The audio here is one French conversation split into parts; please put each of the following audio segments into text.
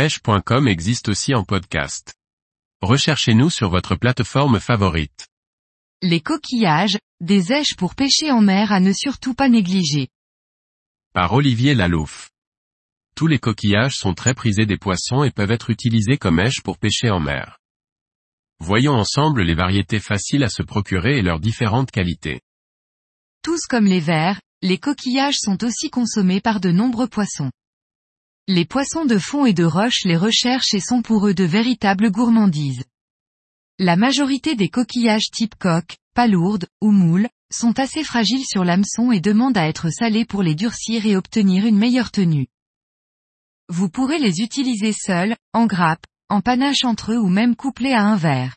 pêche.com existe aussi en podcast. Recherchez-nous sur votre plateforme favorite. Les coquillages, des èches pour pêcher en mer à ne surtout pas négliger. Par Olivier Lalouf. Tous les coquillages sont très prisés des poissons et peuvent être utilisés comme èches pour pêcher en mer. Voyons ensemble les variétés faciles à se procurer et leurs différentes qualités. Tous comme les vers, les coquillages sont aussi consommés par de nombreux poissons. Les poissons de fond et de roche les recherchent et sont pour eux de véritables gourmandises. La majorité des coquillages type coque, palourde, ou moule, sont assez fragiles sur l'hameçon et demandent à être salés pour les durcir et obtenir une meilleure tenue. Vous pourrez les utiliser seuls, en grappe, en panache entre eux ou même couplés à un verre.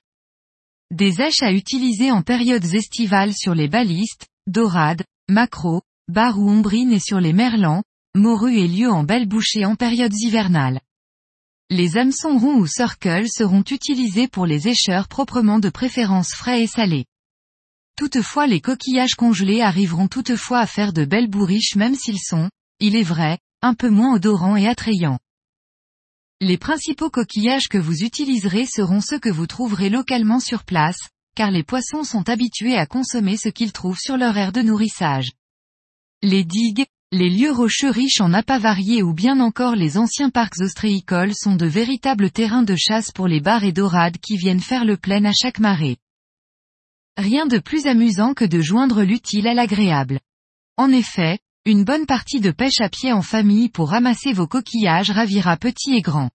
Des èches à utiliser en périodes estivales sur les balistes, dorades, macros, bar ou ombrines et sur les merlans, morue et lieu en belle bouchée en périodes hivernales. Les hameçons ronds ou circles seront utilisés pour les écheurs proprement de préférence frais et salés. Toutefois les coquillages congelés arriveront toutefois à faire de belles bourriches même s'ils sont, il est vrai, un peu moins odorants et attrayants. Les principaux coquillages que vous utiliserez seront ceux que vous trouverez localement sur place, car les poissons sont habitués à consommer ce qu'ils trouvent sur leur aire de nourrissage. Les digues, les lieux rocheux riches en appâts variés ou bien encore les anciens parcs ostréicoles sont de véritables terrains de chasse pour les bars et dorades qui viennent faire le plein à chaque marée. Rien de plus amusant que de joindre l'utile à l'agréable. En effet, une bonne partie de pêche à pied en famille pour ramasser vos coquillages ravira petits et grands.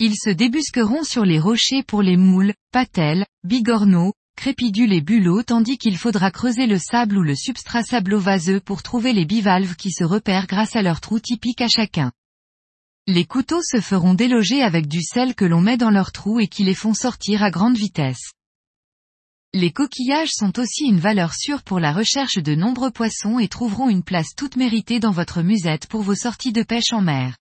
Ils se débusqueront sur les rochers pour les moules, patelles, bigorneaux, crépidules et bulots tandis qu'il faudra creuser le sable ou le substrat sablo-vaseux pour trouver les bivalves qui se repèrent grâce à leurs trous typiques à chacun. Les couteaux se feront déloger avec du sel que l'on met dans leurs trous et qui les font sortir à grande vitesse. Les coquillages sont aussi une valeur sûre pour la recherche de nombreux poissons et trouveront une place toute méritée dans votre musette pour vos sorties de pêche en mer.